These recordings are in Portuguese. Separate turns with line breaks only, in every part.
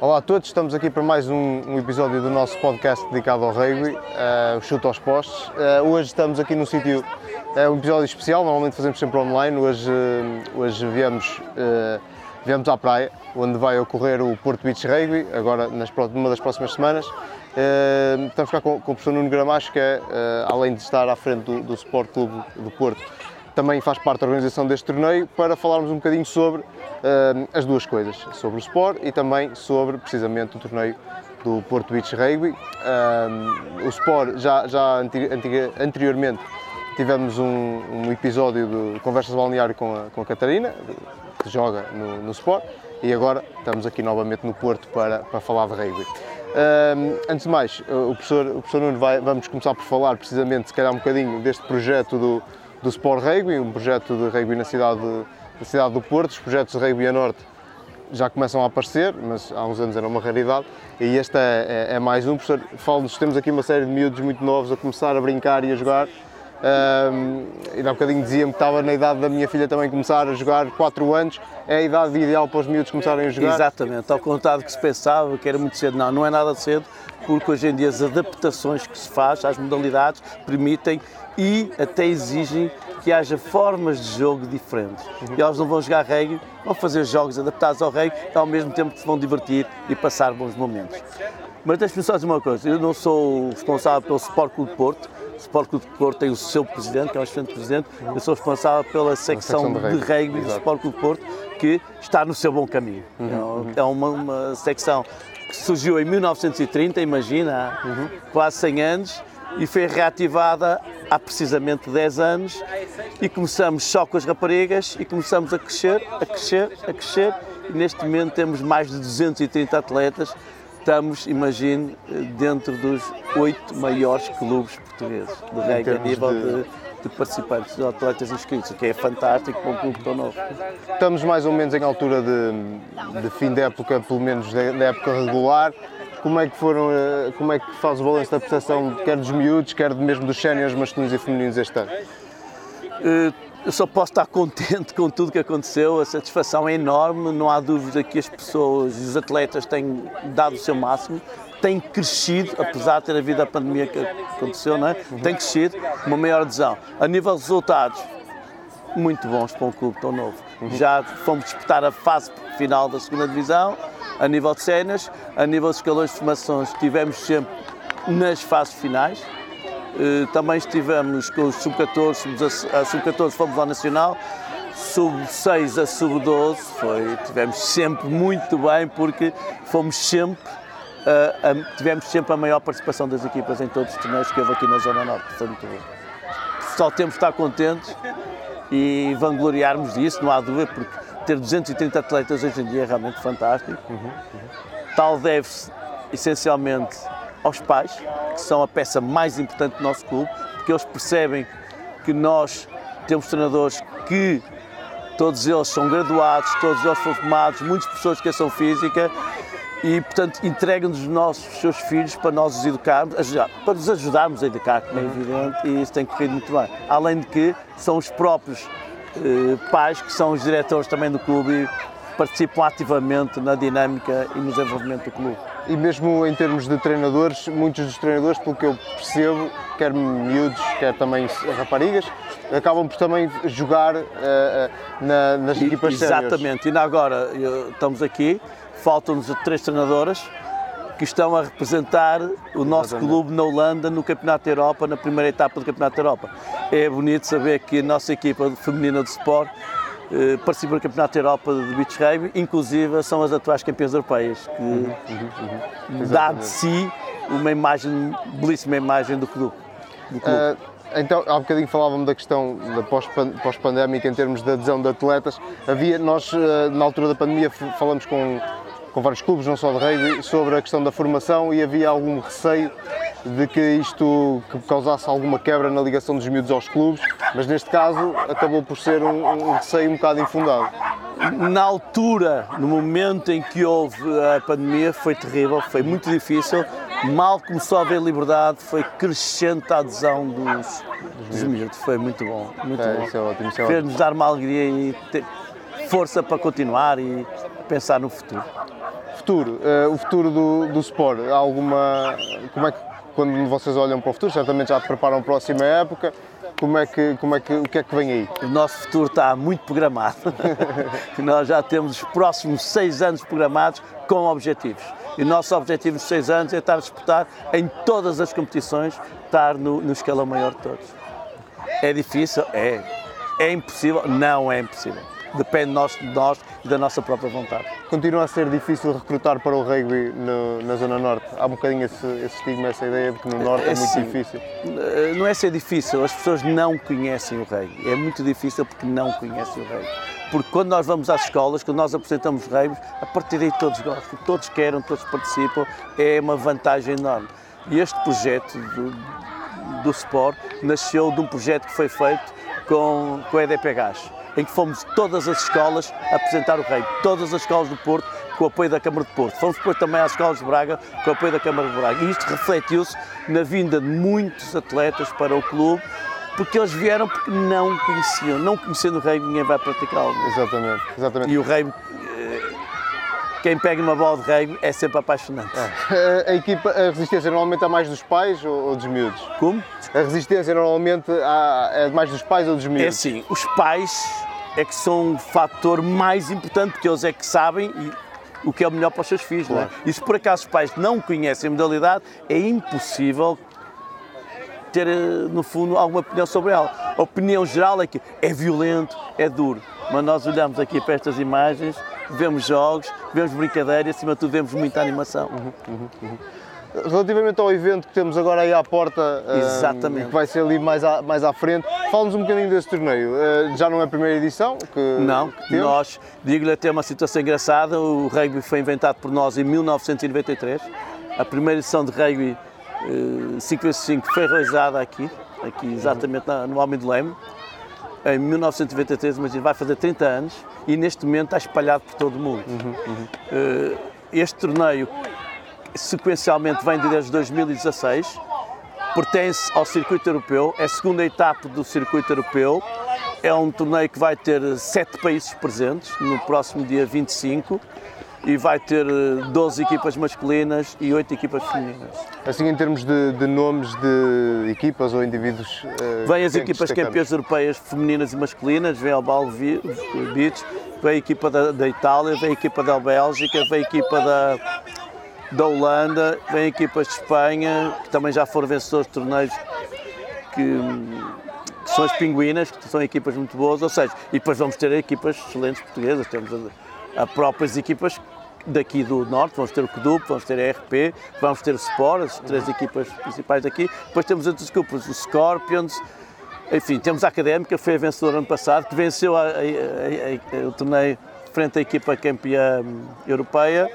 Olá a todos, estamos aqui para mais um, um episódio do nosso podcast dedicado ao rugby, uh, Chute aos Postes. Uh, hoje estamos aqui num sítio, é um episódio especial, normalmente fazemos sempre online, hoje, uh, hoje viemos, viemos à praia, onde vai ocorrer o Porto Beach Rugby, agora nas, numa das próximas semanas. estamos cá com, com o professor Nuno Gramacho, que é, além de estar à frente do, do Sport Clube do Porto, também faz parte da organização deste torneio, para falarmos um bocadinho sobre uh, as duas coisas, sobre o Sport e também sobre precisamente o torneio do Porto Beach Rugby. Uh, o Sport já, já anteriormente tivemos um, um, episódio de conversas balneário com a, com a Catarina, que joga no, no Sport, e agora estamos aqui novamente no Porto para, para falar de rugby. Uh, antes de mais, o professor, o professor Nuno vai, vamos começar por falar precisamente, se calhar um bocadinho, deste projeto do, do Sport Rugby, um projeto de rugby na cidade de, na cidade do Porto. Os projetos de rugby a norte já começam a aparecer, mas há uns anos era uma raridade. E este é, é, é mais um. Professor, falo-nos, temos aqui uma série de miúdos muito novos a começar a brincar e a jogar. Um, e há um bocadinho dizia-me que estava na idade da minha filha também começar a jogar, 4 anos, é a idade ideal para os miúdos começarem a jogar?
Exatamente, ao contrário do que se pensava, que era muito cedo, não, não é nada cedo, porque hoje em dia as adaptações que se faz às modalidades permitem e até exigem que haja formas de jogo diferentes. Uhum. E eles não vão jogar reggae, vão fazer jogos adaptados ao reggae e ao mesmo tempo se vão divertir e passar bons momentos. Mas deixe-me só dizer uma coisa, eu não sou responsável pelo Sport Clube de Porto, o Sport Clube de Porto tem o seu presidente, que é o excelente presidente, eu sou responsável pela secção, secção de, de rugby do Sport Clube de Porto, que está no seu bom caminho. Uhum. É uma, uma, secção que surgiu em 1930, imagina, uhum. quase 100 anos, e foi reativada há precisamente 10 anos e começamos só com as raparigas e começamos a crescer, a crescer, a crescer e neste momento temos mais de 230 atletas. Estamos, imagine, dentro dos oito maiores clubes portugueses de rugby a nível de... de de participantes, de atletas inscritos, o que é fantástico para um clube tão novo.
Estamos mais ou menos em altura de, de fim de época, pelo menos da época regular como é que foram, eh, como é que faz o balanço da prestação, quer dos miúdos, quer mesmo dos séniores masculinos e femininos este ano?
Eh, eu só posso estar contente com tudo que aconteceu, a satisfação é enorme, não há dúvida que as pessoas e os atletas têm dado o seu máximo, têm crescido, apesar de ter havido a pandemia que aconteceu, não é? têm crescido, uma maior adesão. A nível de resultados, muito bons para um clube tão novo. Já fomos disputar a fase final da segunda divisão, a nível de cenas, a nível de escalões de formações, estivemos sempre nas fases finais. Eh, também estivemos com os sub-14, a sub-14 fomos ao Nacional, sub-6 a sub-12, foi, tivemos sempre muito bem porque fomos sempre, uh, a, tivemos sempre a maior participação das equipas em todos os torneios que houve aqui na Zona Norte, bom. Só temos de estar contentes e vangloriarmos disso, não há dúvida, porque ter 230 atletas hoje em dia é realmente fantástico. Uhum, uhum. Tal deve-se essencialmente aos pais, que são a peça mais importante do nosso clube, porque eles percebem que nós temos treinadores que todos eles são graduados, todos eles foram formados, muitas pessoas de educação física e, portanto, entregam-nos os nossos seus filhos para nós os educarmos, para nos ajudarmos a educar, como é evidente, e isso tem corrido muito bem. Além de que são os próprios pais que são os diretores também do clube e participam ativamente na dinâmica e no desenvolvimento do clube.
E mesmo em termos de treinadores, muitos dos treinadores, pelo que eu percebo, quer miúdos, quer também raparigas, acabam por também jogar uh, na, nas equipas
sérias. Exatamente, e agora estamos aqui, faltam-nos três treinadoras, que estão a representar o nosso clube na Holanda no Campeonato da Europa, na primeira etapa do Campeonato da Europa. É bonito saber que a nossa equipa feminina de sport eh, participa do Campeonato da Europa de Beach Rugby, inclusive são as atuais campeãs europeias, que uhum, uhum, uhum. dá de si uma imagem, belíssima imagem do clube. Do clube. Uh,
então, há bocadinho falávamos da questão da pós-pandémica em termos de adesão de atletas. Havia, nós, eh, na altura da pandemia, falamos com com vários clubes, não só de rugby, sobre a questão da formação e havia algum receio de que isto que causasse alguma quebra na ligação dos miúdos aos clubes, mas neste caso acabou por ser um, um receio um bocado infundado.
Na altura, no momento em que houve a pandemia, foi terrível, foi muito difícil. Mal começou a haver liberdade, foi crescente a adesão dos, dos miúdos. Foi muito bom, muito é, bom. Isso é ótimo, isso é Fez-nos dar uma alegria e ter força para continuar e pensar no futuro
futuro, uh, o futuro do, do Sport, alguma, como é que, quando vocês olham para o futuro, certamente já preparam a próxima época, como é que, como é que, o que é que vem aí?
O nosso futuro está muito programado. Nós já temos os próximos seis anos programados com objetivos. E o nosso objetivo de seis anos é estar a disputar em todas as competições, estar no, no escalão maior de todos. É difícil? É. É impossível? Não é impossível. Depende de nós, de nós e da nossa própria vontade.
Continua a ser difícil recrutar para o rugby no, na Zona Norte? Há um bocadinho esse, esse estigma, essa ideia de que no Norte é, é muito sim. difícil?
Eh, não é ser difícil, as pessoas não conhecem o rugby. É muito difícil porque não conhecem o rugby. Porque quando nós vamos às escolas, quando nós apresentamos rugby, a partir daí todos gostam, todos querem, todos participam, é uma vantagem enorme. E este projeto do, do Sport nasceu de um projeto que foi feito com, com a EDP Gás em que fomos todas as escolas apresentar o rei, todas as escolas do Porto, com o apoio da Câmara de Porto. Fomos depois também às escolas de Braga, com o apoio da Câmara de Braga. E isto refletiu-se na vinda de muitos atletas para o clube, porque eles vieram porque não conheciam. Não conhecendo o rei, ninguém vai praticá-lo.
Exatamente, exatamente.
E o rei quem pega numa bola de rei é sempre apaixonante.
É. A, equipa, a resistência normalmente é mais dos pais ou, ou dos miúdos?
Como?
A resistência normalmente é mais dos pais ou dos miúdos?
É assim, os pais é que são o fator mais importante, porque eles é que sabem o que é o melhor para os seus filhos. Claro. É? E se por acaso os pais não conhecem a modalidade, é impossível ter, eh, no fundo, alguma opinião sobre ela. A opinião geral é que é violento, é duro. Mas nós olhamos aqui para estas imagens vemos jogos, vemos brincadeira e acima de tudo vemos muita animação. Uhum, uhum,
uhum. Relativamente ao evento que temos agora aí à porta,
Exatamente.
Um, que vai ser ali mais à, mais à frente, fala-nos um bocadinho desse torneio. Uh, já não é a primeira edição? Que,
não, que nós, digo-lhe até uma situação engraçada, o rugby foi inventado por nós em 1993. A primeira edição de rugby uh, 5 x 5 foi realizada aqui, aqui exatamente na, no Homem do Leme, em 1993, mas vai fazer 30 anos e neste momento está espalhado por todo o mundo. Uhum, uhum. Uh, este torneio sequencialmente vem desde 2016, pertence ao circuito europeu, é a segunda etapa do circuito europeu. É um torneio que vai ter sete países presentes no próximo dia 25 e vai ter 12 eh, equipas masculinas e 8 equipas femininas.
Assim, em termos de, de nomes de equipas ou indivíduos? Uh,
vem as equipas campeãs europeias femininas e masculinas, vem o Bal Beach, vem a equipa da, da, Itália, vem a equipa da Bélgica, vem a equipa da, da Holanda, vem equipas de Espanha, que também já foram vencedores de torneios que, que são as Pinguinas, que são equipas muito boas, ou seja, e depois vamos ter equipas excelentes portuguesas, temos a, a próprias equipas daqui do Norte, vamos ter o CDUP, vamos ter a RP, vamos ter o Sport, as três equipas principais daqui, depois temos outras equipas, os Scorpions, enfim, temos a Académica, foi a vencedora ano passado, que venceu a, a, a, o torneio frente à equipa campeã europeia.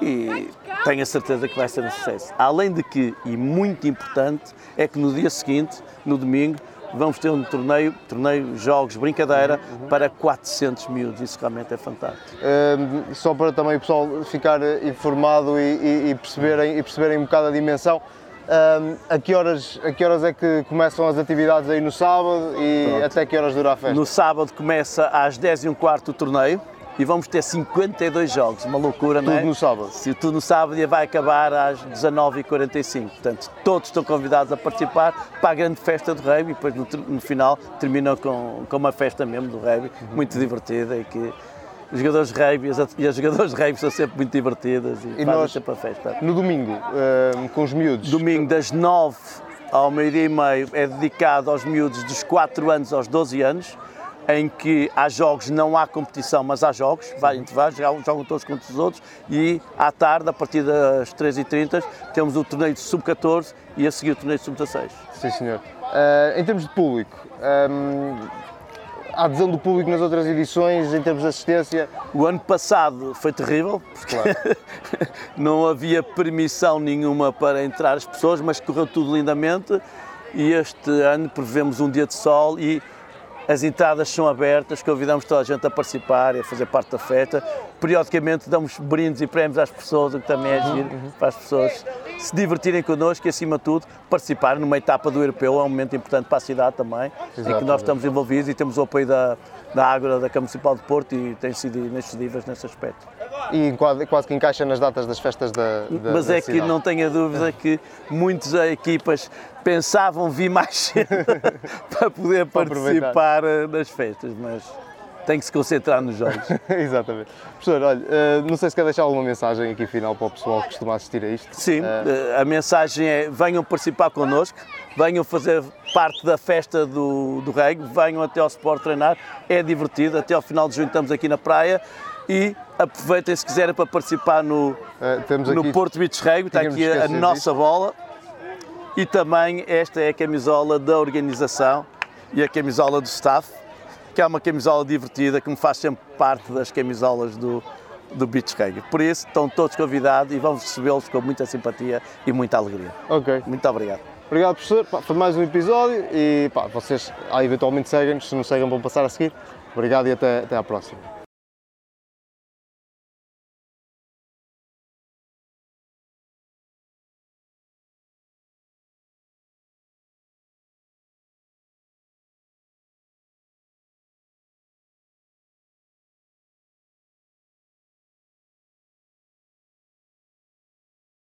E tenho a certeza que vai ser um sucesso. Além de que, e muito importante, é que no dia seguinte, no domingo, vamos ter um torneio, torneio jogos, brincadeira, uhum. para 400 miúdos. Isso realmente é fantástico.
Um, só para também o pessoal ficar informado e, e, e, perceberem, e perceberem um bocado a dimensão, um, a, que horas, a que horas é que começam as atividades aí no sábado e Pronto. até que horas dura a festa?
No sábado começa às 10 e um quarto o torneio e vamos ter 52 jogos, uma loucura,
tudo
não é?
Tudo no sábado?
Se tudo no sábado e vai acabar às 19h45. Portanto, todos estão convidados a participar para a grande festa do rugby e depois no, no final termina com, com uma festa mesmo do rugby, uhum. muito divertida e que os jogadores de rugby e as jogadores de rugby são sempre muito divertidas e, e fazem nós, sempre a festa.
No domingo, uh, com os miúdos?
Domingo das 9 ao meio-dia e meio é dedicado aos miúdos dos 4 anos aos 12 anos em que há jogos, não há competição, mas há jogos, vai intervalos, jogam todos contra os outros e à tarde, a partir das 3h30, temos o torneio de sub-14 e a seguir o torneio de sub-16.
Sim, senhor. Uh, em termos de público, um, a adesão do público nas outras edições, em termos de assistência?
O ano passado foi terrível, porque claro. não havia permissão nenhuma para entrar as pessoas, mas correu tudo lindamente e este ano prevemos um dia de sol e As entradas são abertas, convidamos toda a gente a participar e a fazer parte da festa. Periodicamente damos brindes e prémios às pessoas, o que também é giro, para as pessoas se divertirem connosco e, acima de tudo, participarem numa etapa do europeu. É um momento importante para a cidade também, em que nós estamos envolvidos e temos o apoio da, da Ágora, da Câmara Municipal de Porto e têm sido inexcedíveis nesse aspecto.
E quase, que encaixa nas datas das festas da, da
Mas
da
é que
cidade.
não tenha dúvida que muitas equipas pensavam vir mais cedo para poder
Para
participar eh, das festas, mas tem que se concentrar nos jogos.
Exatamente. Professor, olha, eh, não sei se quer deixar alguma mensagem aqui final para o pessoal que costuma assistir a isto.
Sim,
Eh,
eh, a mensagem é venham participar connosco, venham fazer parte da festa do, do rugby, venham até ao Sport treinar, é divertido, até ao final de junho estamos aqui na praia e aproveitem se quiserem para participar no,
eh, temos
no
aqui,
Porto Beach Rugby, está aqui a, a nossa bola e também esta é a camisola da organização e a camisola do staff, que é uma camisola divertida que me faz sempre parte das camisolas do, do Beach Rugby. Por isso estão todos convidados e vamos recebê-los com muita simpatia e muita alegria.
Ok.
Muito obrigado.
Obrigado, professor. Pá, foi mais um episódio e pá, vocês ah, eventualmente seguem-nos, se não seguem vão passar a seguir. Obrigado e até, até à próxima.